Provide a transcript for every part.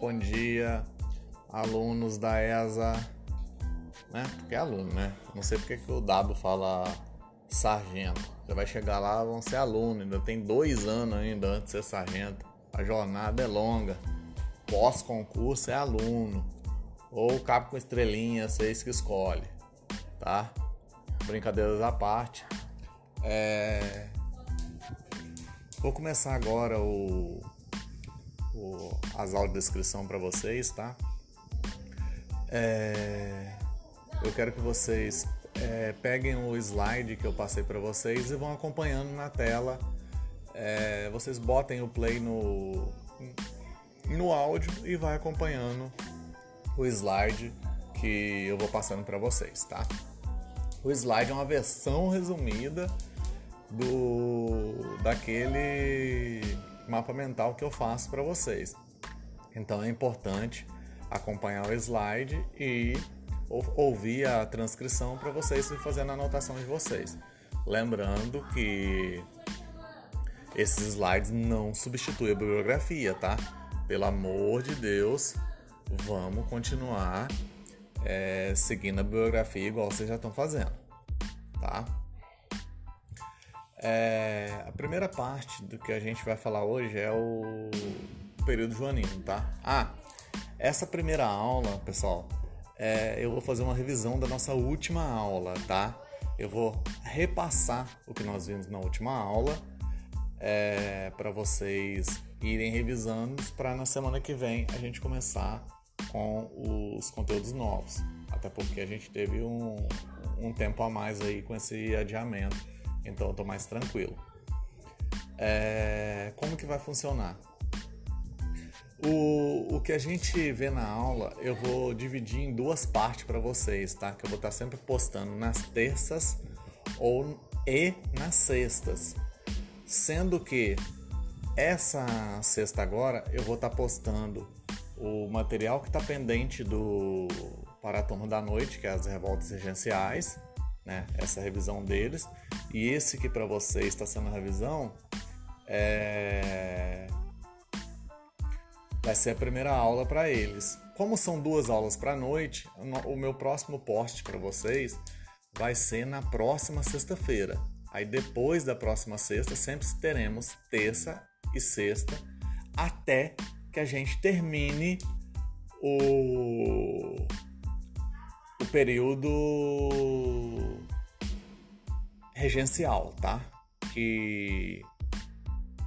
bom dia, alunos da ESA, né? Porque é aluno, né? Não sei porque que o W fala sargento. Você vai chegar lá, vão ser aluno, ainda tem dois anos ainda antes de ser sargento. A jornada é longa. Pós-concurso é aluno. Ou cabo com estrelinha, vocês que escolhe, tá? Brincadeiras à parte. É... Vou começar agora o o, as descrição para vocês, tá? É, eu quero que vocês é, peguem o slide que eu passei para vocês e vão acompanhando na tela. É, vocês botem o play no, no áudio e vai acompanhando o slide que eu vou passando para vocês, tá? O slide é uma versão resumida do daquele mapa mental que eu faço para vocês. Então é importante acompanhar o slide e ouvir a transcrição para vocês fazendo a anotação de vocês. Lembrando que esses slides não substituem a bibliografia, tá? Pelo amor de Deus, vamos continuar é, seguindo a bibliografia igual vocês já estão fazendo, tá? É, a primeira parte do que a gente vai falar hoje é o período joanino, tá? Ah, essa primeira aula, pessoal, é, eu vou fazer uma revisão da nossa última aula, tá? Eu vou repassar o que nós vimos na última aula é, para vocês irem revisando para na semana que vem a gente começar com os conteúdos novos. Até porque a gente teve um, um tempo a mais aí com esse adiamento então eu tô mais tranquilo. É, como que vai funcionar? O, o que a gente vê na aula eu vou dividir em duas partes para vocês, tá? Que eu vou estar tá sempre postando nas terças ou e nas sextas. Sendo que essa sexta agora eu vou estar tá postando o material que está pendente do para a turma da noite, que é as revoltas regenciais, né? Essa revisão deles. E esse que para você está sendo a revisão é... vai ser a primeira aula para eles. Como são duas aulas para noite, o meu próximo post para vocês vai ser na próxima sexta-feira. Aí depois da próxima sexta, sempre teremos terça e sexta até que a gente termine o, o período regencial, tá? Que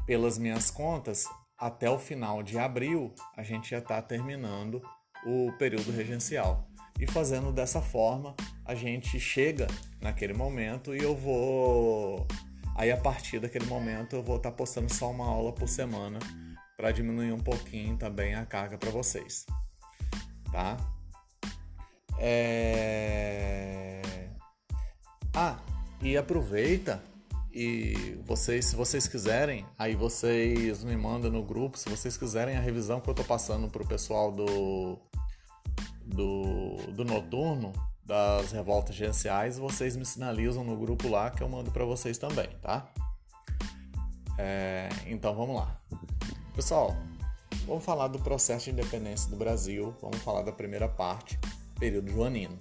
pelas minhas contas, até o final de abril, a gente já está terminando o período regencial. E fazendo dessa forma, a gente chega naquele momento e eu vou. Aí a partir daquele momento eu vou estar tá postando só uma aula por semana para diminuir um pouquinho também a carga para vocês. Tá? É... Ah, e aproveita e vocês, se vocês quiserem, aí vocês me mandam no grupo, se vocês quiserem a revisão que eu tô passando pro pessoal do do, do noturno, das revoltas gerenciais, vocês me sinalizam no grupo lá que eu mando para vocês também, tá? É, então vamos lá. Pessoal, vamos falar do processo de independência do Brasil, vamos falar da primeira parte, período joanino,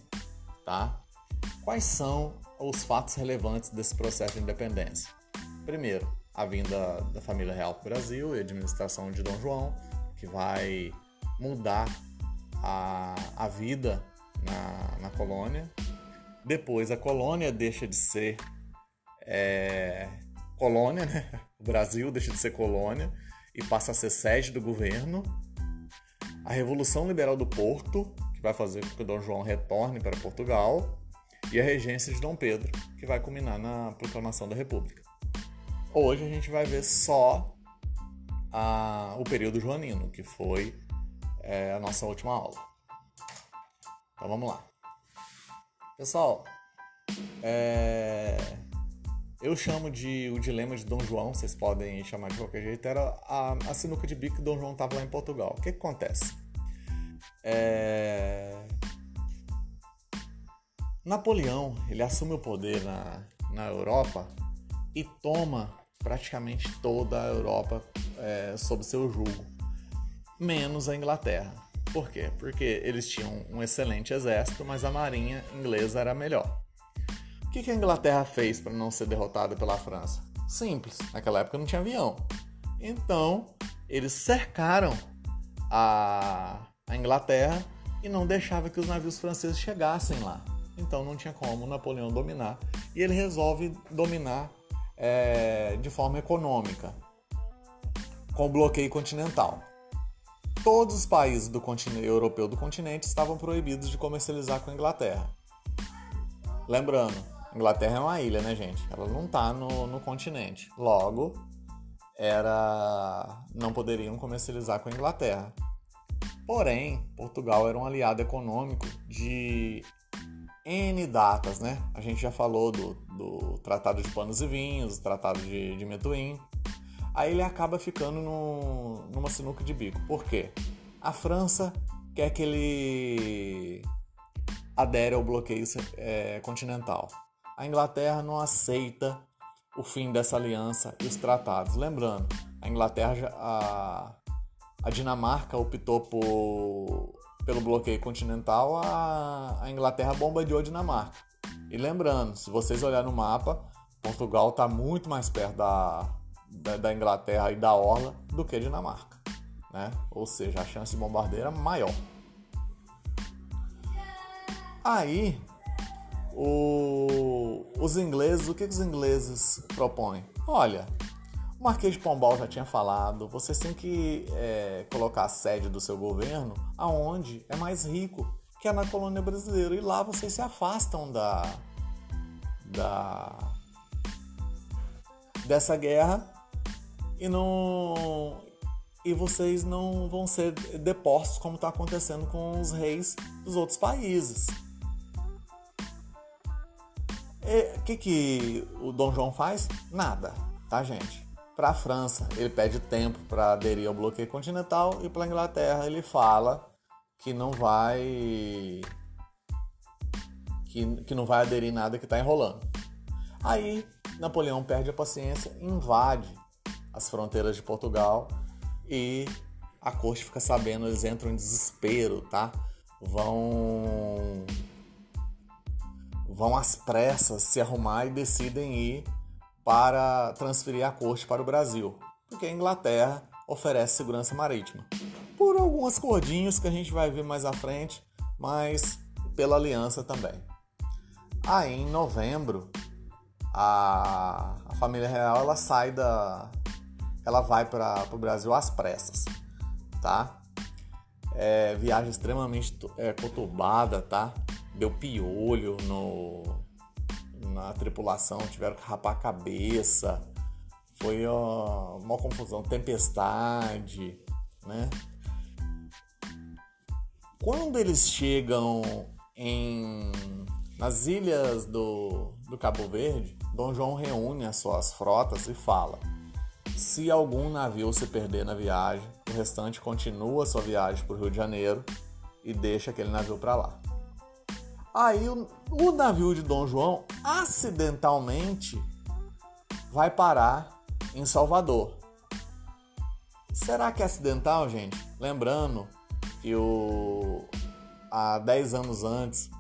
tá? Quais são os fatos relevantes desse processo de independência. Primeiro, a vinda da família real para o Brasil e a administração de Dom João, que vai mudar a, a vida na, na colônia. Depois, a colônia deixa de ser é, colônia, né? O Brasil deixa de ser colônia e passa a ser sede do governo. A Revolução Liberal do Porto, que vai fazer com que Dom João retorne para Portugal e a regência de Dom Pedro, que vai culminar na proclamação da República. Hoje a gente vai ver só a, o período joanino, que foi é, a nossa última aula. Então vamos lá. Pessoal, é, eu chamo de o dilema de Dom João, vocês podem chamar de qualquer jeito, era a, a sinuca de bico que Dom João estava lá em Portugal. O que, que acontece? É, Napoleão ele assume o poder na, na Europa e toma praticamente toda a Europa é, sob seu jugo. menos a Inglaterra. Por quê? Porque eles tinham um excelente exército, mas a marinha inglesa era melhor. O que a Inglaterra fez para não ser derrotada pela França? Simples, naquela época não tinha avião. Então, eles cercaram a, a Inglaterra e não deixava que os navios franceses chegassem lá. Então não tinha como Napoleão dominar. E ele resolve dominar é, de forma econômica, com o bloqueio continental. Todos os países do continente europeu do continente estavam proibidos de comercializar com a Inglaterra. Lembrando, Inglaterra é uma ilha, né, gente? Ela não está no, no continente. Logo, era não poderiam comercializar com a Inglaterra. Porém, Portugal era um aliado econômico de N datas, né? A gente já falou do, do Tratado de Panos e Vinhos, Tratado de, de Metuim. Aí ele acaba ficando no, numa sinuca de bico. Por quê? A França quer que ele adere ao bloqueio é, continental. A Inglaterra não aceita o fim dessa aliança e os tratados. Lembrando, a Inglaterra, a, a Dinamarca optou por pelo bloqueio continental, a, a Inglaterra bombardeou a Dinamarca. E lembrando, se vocês olharem no mapa, Portugal está muito mais perto da, da, da, Inglaterra e da Orla do que a Dinamarca. Né? Ou seja, a chance de bombardeio era maior. Aí, o, os ingleses, o que, que os ingleses propõem? Olha, o Marquês de Pombal já tinha falado, vocês têm que é, colocar a sede do seu governo aonde é mais rico, que é na colônia brasileira. E lá vocês se afastam da, da dessa guerra e não e vocês não vão ser depostos como está acontecendo com os reis dos outros países. O que, que o Dom João faz? Nada, tá, gente? Para a França, ele pede tempo para aderir ao bloqueio continental e para a Inglaterra ele fala que não vai que, que não vai aderir nada que está enrolando. Aí Napoleão perde a paciência, invade as fronteiras de Portugal e a corte fica sabendo, eles entram em desespero, tá? Vão vão às pressas se arrumar e decidem ir para transferir a corte para o Brasil, porque a Inglaterra oferece segurança marítima. Por algumas cordinhos que a gente vai ver mais à frente, mas pela aliança também. Aí em novembro, a, a família real ela sai da. Ela vai para o Brasil às pressas, tá? É, viagem extremamente é, conturbada, tá? Deu piolho no, na tripulação tiveram que rapar a cabeça. Foi ó, uma confusão, tempestade, né? Quando eles chegam em nas ilhas do, do Cabo Verde, Dom João reúne as suas frotas e fala: se algum navio se perder na viagem, o restante continua sua viagem para o Rio de Janeiro e deixa aquele navio para lá. Aí o, o navio de Dom João acidentalmente vai parar em Salvador. Será que é acidental, gente? Lembrando que o, há 10 anos antes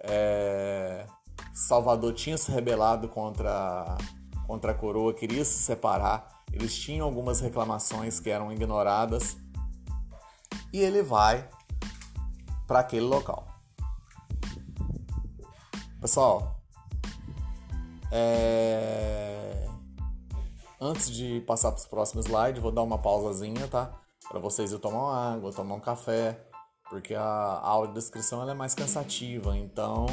é, Salvador tinha se rebelado contra, contra a coroa, queria se separar. Eles tinham algumas reclamações que eram ignoradas e ele vai para aquele local. Pessoal, é... antes de passar para os próximos slides, vou dar uma pausazinha, tá? Para vocês ir tomar uma água, tomar um café, porque a, a audiodescrição ela é mais cansativa. Então,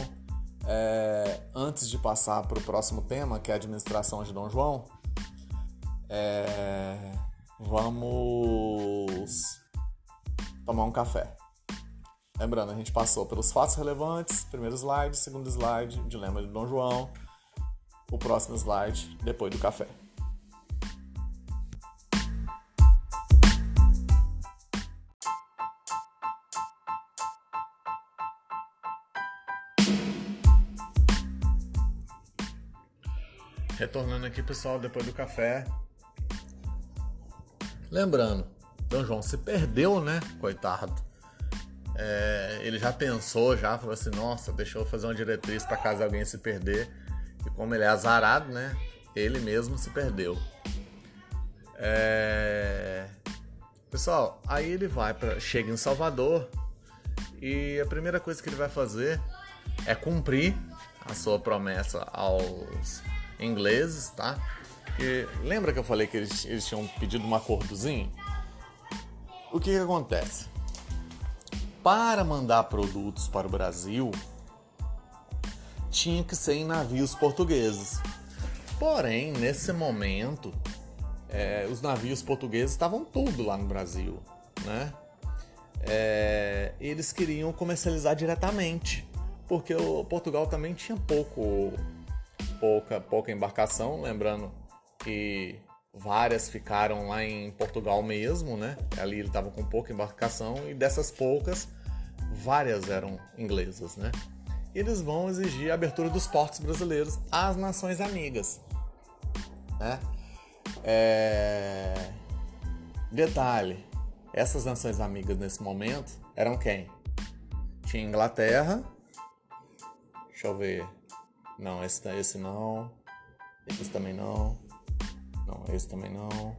é... antes de passar para o próximo tema, que é a administração de Dom João, é... vamos tomar um café. Lembrando, a gente passou pelos fatos relevantes, primeiro slide, segundo slide, dilema de Dom João, o próximo slide, depois do café. Retornando aqui, pessoal, depois do café. Lembrando, Dom João se perdeu, né? Coitado. É, ele já pensou, já falou assim: nossa, deixa eu fazer uma diretriz para caso alguém se perder. E como ele é azarado, né? Ele mesmo se perdeu. É... Pessoal, aí ele vai para chega em Salvador e a primeira coisa que ele vai fazer é cumprir a sua promessa aos ingleses, tá? Que lembra que eu falei que eles, eles tinham pedido um acordozinho? O que, que acontece? Para mandar produtos para o Brasil, tinha que ser em navios portugueses. Porém, nesse momento, é, os navios portugueses estavam tudo lá no Brasil, né? É, eles queriam comercializar diretamente, porque o Portugal também tinha pouco, pouca, pouca embarcação, lembrando que várias ficaram lá em Portugal mesmo, né? Ali ele estava com pouca embarcação e dessas poucas, várias eram inglesas, né? eles vão exigir a abertura dos portos brasileiros às nações amigas. Né? É... Detalhe: essas nações amigas nesse momento eram quem? Tinha Inglaterra. Deixa eu ver. Não, esse, esse não. Esse também não. Não, esse também não.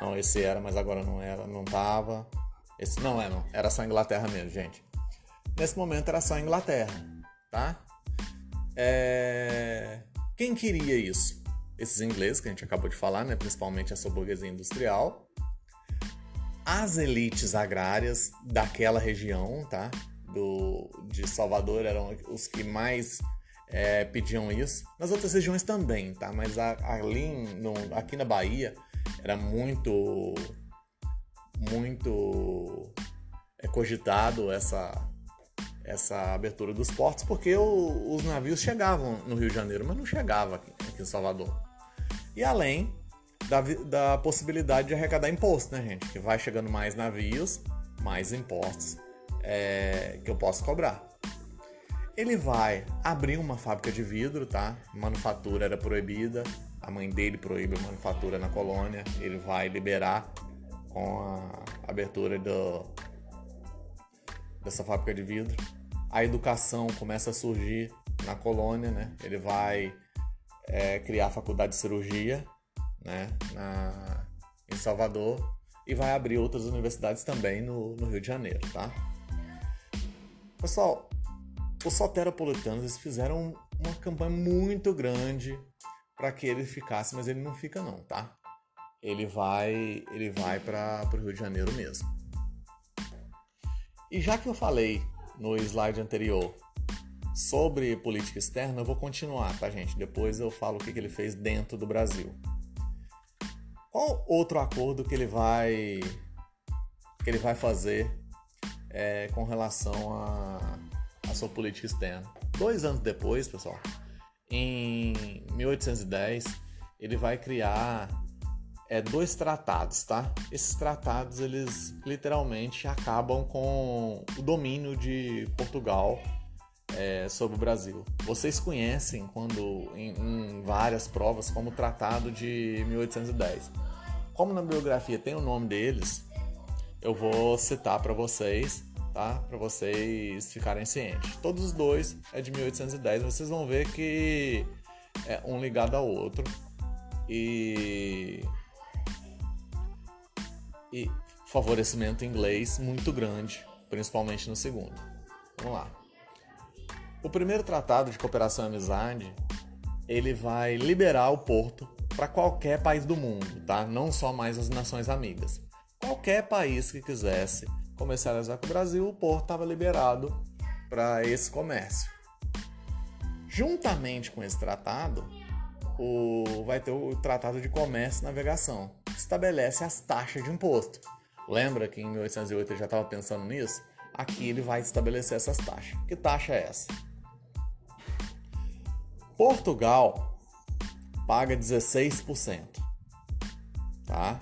Não, esse era, mas agora não era, não tava. Esse não é, não. Era só Inglaterra mesmo, gente. Nesse momento era só Inglaterra tá? É... Quem queria isso? Esses ingleses que a gente acabou de falar, né? principalmente essa burguesia industrial, as elites agrárias daquela região, tá? Do, de Salvador eram os que mais é, pediam isso. Nas outras regiões também, tá? Mas a, ali no, aqui na Bahia era muito, muito é, cogitado essa essa abertura dos portos porque o, os navios chegavam no Rio de Janeiro, mas não chegavam aqui, aqui em Salvador. E além da, da possibilidade de arrecadar imposto, né, gente? Que vai chegando mais navios, mais impostos é, que eu posso cobrar. Ele vai abrir uma fábrica de vidro, tá? Manufatura era proibida, a mãe dele proíbe a manufatura na colônia. Ele vai liberar com a abertura do, dessa fábrica de vidro a educação começa a surgir na colônia, né? Ele vai é, criar a faculdade de cirurgia, né? Na, em Salvador e vai abrir outras universidades também no, no Rio de Janeiro, tá? Pessoal, os soteropolitanos fizeram uma campanha muito grande para que ele ficasse, mas ele não fica não, tá? Ele vai, ele vai para o Rio de Janeiro mesmo. E já que eu falei no slide anterior sobre política externa, eu vou continuar, tá, gente? Depois eu falo o que, ele fez dentro do Brasil. Qual outro acordo que ele vai que ele vai fazer é, com relação a, a sua política externa? Dois anos depois, pessoal, em 1810, ele vai criar é, dois tratados, tá? Esses tratados eles literalmente acabam com o domínio de Portugal é, sobre o Brasil. Vocês conhecem quando em, em, várias provas como o Tratado de 1810. Como na biografia tem o nome deles, eu vou citar para vocês, tá? Para vocês ficarem cientes. Todos os dois é de 1810. Vocês vão ver que é um ligado ao outro e e favorecimento inglês muito grande, principalmente no segundo. Vamos lá. O primeiro tratado de cooperação e amizade, ele vai liberar o porto para qualquer país do mundo, tá? Não só mais as nações amigas. Qualquer país que quisesse comercializar com o Brasil, o porto estava liberado para esse comércio. Juntamente com esse tratado, o, vai ter o Tratado de Comércio e Navegação, que estabelece as taxas de imposto. Lembra que em 1808 ele já estava pensando nisso? Aqui ele vai estabelecer essas taxas. Que taxa é essa? Portugal paga 16% tá?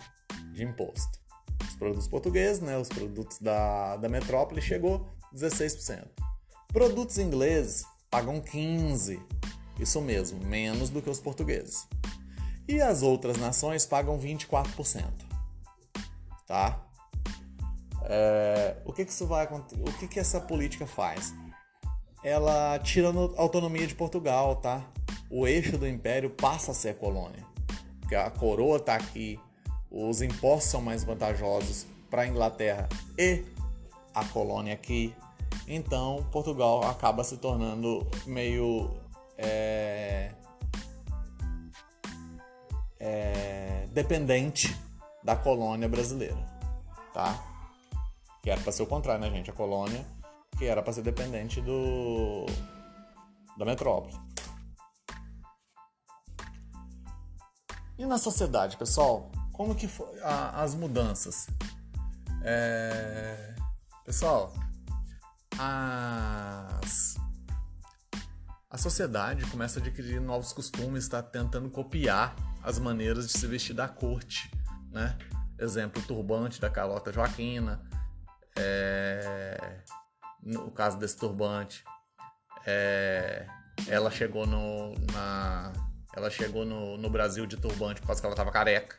de imposto. Os produtos portugueses, né, os produtos da, da metrópole, chegou 16%. Produtos ingleses pagam 15%. Isso mesmo, menos do que os portugueses. E as outras nações pagam 24%. Tá? É, o que, que isso vai O que, que essa política faz? Ela tira a autonomia de Portugal, tá? O eixo do império passa a ser colônia. Porque a coroa está aqui, os impostos são mais vantajosos para a Inglaterra e a colônia aqui. Então Portugal acaba se tornando meio é, é, dependente da colônia brasileira, tá? Que era para ser o contrário, né, gente? A colônia que era para ser dependente do da metrópole. E na sociedade, pessoal, como que foi a, as mudanças? É, pessoal, as a sociedade começa a adquirir novos costumes, está tentando copiar as maneiras de se vestir da corte, né? Exemplo, o turbante da Carlota Joaquina, é... no caso desse turbante, é... ela chegou no, na... ela chegou no, no Brasil de turbante por causa que ela estava careca,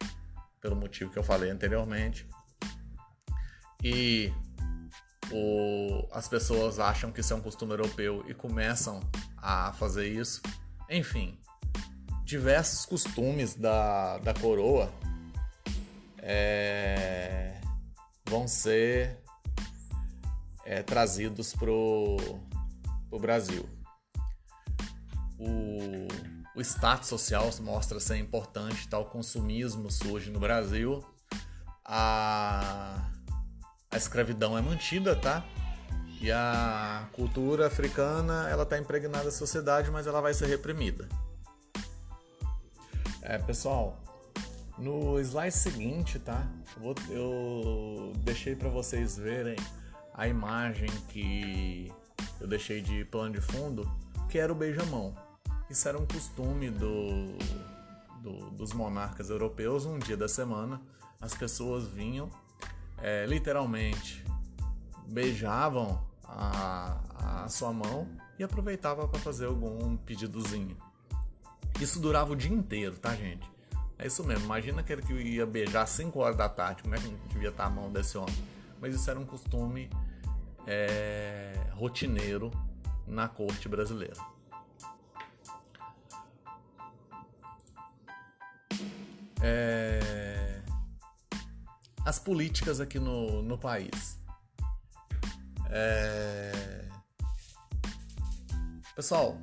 pelo motivo que eu falei anteriormente. E o, as pessoas acham que isso é um costume europeu e começam a fazer isso. Enfim, diversos costumes da, da coroa é, vão ser é, trazidos pro, pro Brasil. O, o status social mostra ser importante, tal consumismo surge no Brasil. A, a escravidão é mantida, tá? E a cultura africana, ela está impregnada na sociedade, mas ela vai ser reprimida. É, pessoal, no slide seguinte, tá? Eu, eu deixei para vocês verem a imagem que eu deixei de plano de fundo, que era o beijamão. Isso era um costume do, do, dos monarcas europeus. Um dia da semana, as pessoas vinham, é, literalmente, beijavam a, a sua mão e aproveitava para fazer algum pedidozinho. Isso durava o dia inteiro, tá, gente? É isso mesmo. Imagina aquele que ia beijar às 5 horas da tarde. Como é que devia estar a mão desse homem? Mas isso era um costume é, rotineiro na corte brasileira. É, as políticas aqui no, no país. É... Pessoal,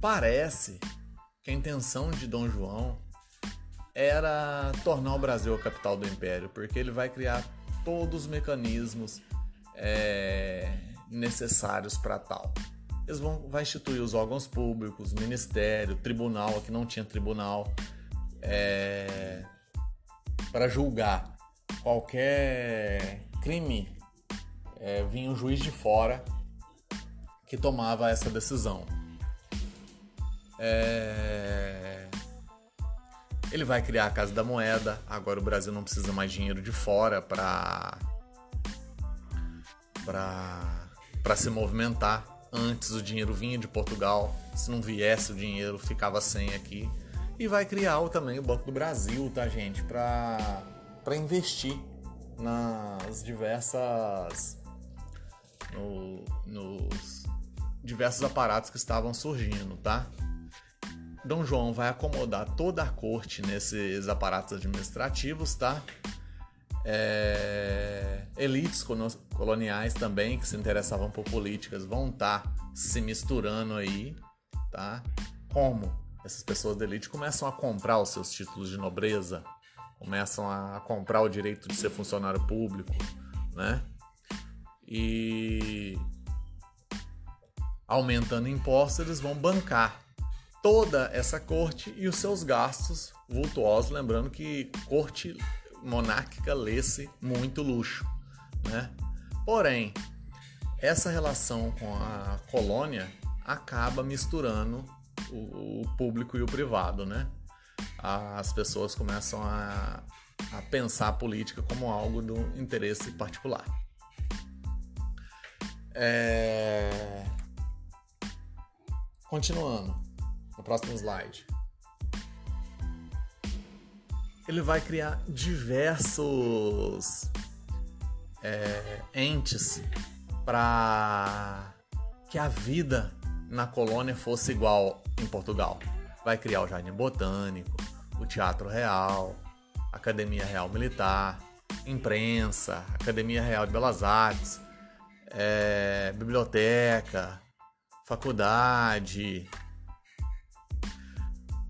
parece que a intenção de Dom João era tornar o Brasil a capital do império, porque ele vai criar todos os mecanismos é, necessários para tal. Eles vão vai instituir os órgãos públicos, ministério, tribunal, aqui não tinha tribunal, é, para julgar qualquer crime é, vinha um juiz de fora que tomava essa decisão. É... Ele vai criar a Casa da Moeda. Agora o Brasil não precisa mais dinheiro de fora para para se movimentar. Antes o dinheiro vinha de Portugal. Se não viesse o dinheiro ficava sem aqui. E vai criar também o Banco do Brasil, tá gente, para investir nas diversas no, nos diversos aparatos que estavam surgindo, tá? Dom João vai acomodar toda a corte nesses aparatos administrativos, tá? É... elites coloniais também que se interessavam por políticas vão estar tá se misturando aí, tá? Como essas pessoas da elite começam a comprar os seus títulos de nobreza, começam a comprar o direito de ser funcionário público, né? e aumentando impostos, eles vão bancar toda essa corte e os seus gastos vultuosos, lembrando que corte monárquica lê-se muito luxo, né? Porém, essa relação com a colônia acaba misturando o, o público e o privado, né? As pessoas começam a, a pensar a política como algo do interesse particular. É... Continuando, no próximo slide. Ele vai criar diversos é, entes para que a vida na colônia fosse igual em Portugal. Vai criar o Jardim Botânico, o Teatro Real, Academia Real Militar, imprensa, Academia Real de Belas Artes, é, biblioteca, faculdade.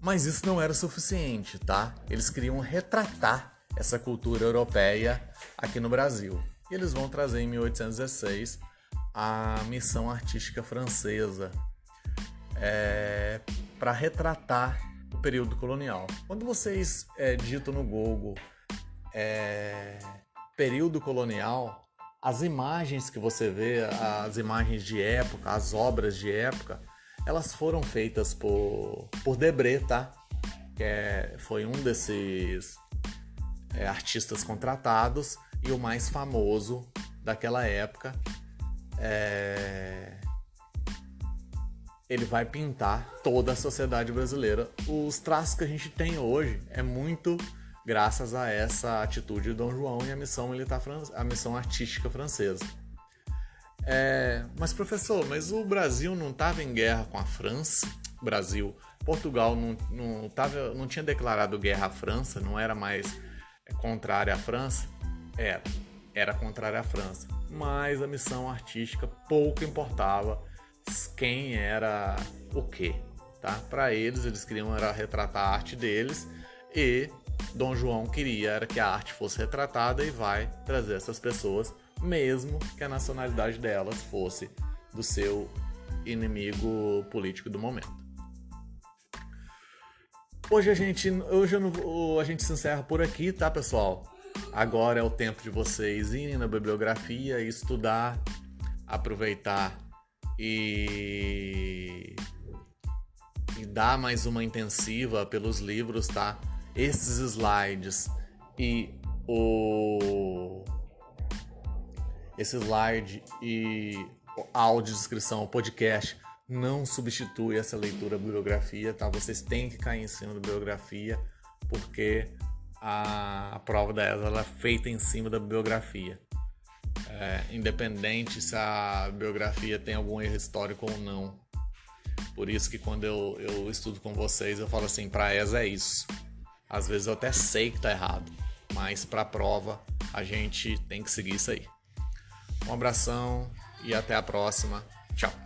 Mas isso não era suficiente, tá? Eles queriam retratar essa cultura europeia aqui no Brasil. E eles vão trazer em 1816 a missão artística francesa é, para retratar o período colonial. Quando vocês é, digitam no Google é, período colonial, as imagens que você vê, as imagens de época, as obras de época, elas foram feitas por, por Debré, tá? Que é, foi um desses é, artistas contratados e o mais famoso daquela época. É... Ele vai pintar toda a sociedade brasileira. Os traços que a gente tem hoje é muito graças a essa atitude de Dom João e a missão militar a missão artística francesa. É, mas professor, mas o Brasil não estava em guerra com a França? Brasil, Portugal não, não, tava, não tinha declarado guerra à França, não era mais contrária à França? Era, era contrária à França. Mas a missão artística pouco importava quem era o quê, tá? Para eles, eles queriam era retratar a arte deles e Dom João queria era que a arte fosse retratada e vai trazer essas pessoas, mesmo que a nacionalidade delas fosse do seu inimigo político do momento. Hoje a gente, hoje não, a gente se encerra por aqui, tá, pessoal? Agora é o tempo de vocês irem na bibliografia, estudar, aproveitar e, e dar mais uma intensiva pelos livros, tá? esses slides e o esse slide e a audiodescrição, o podcast não substitui essa leitura bibliografia, tá? Vocês têm que cair em cima da bibliografia porque a, a prova da ESA é feita em cima da bibliografia. É, independente se a biografia tem algum erro histórico ou não. Por isso que quando eu, eu estudo com vocês, eu falo assim, para ESA é isso. Às vezes eu até sei que tá errado, mas para prova a gente tem que seguir isso aí. Um abração e até a próxima. Tchau.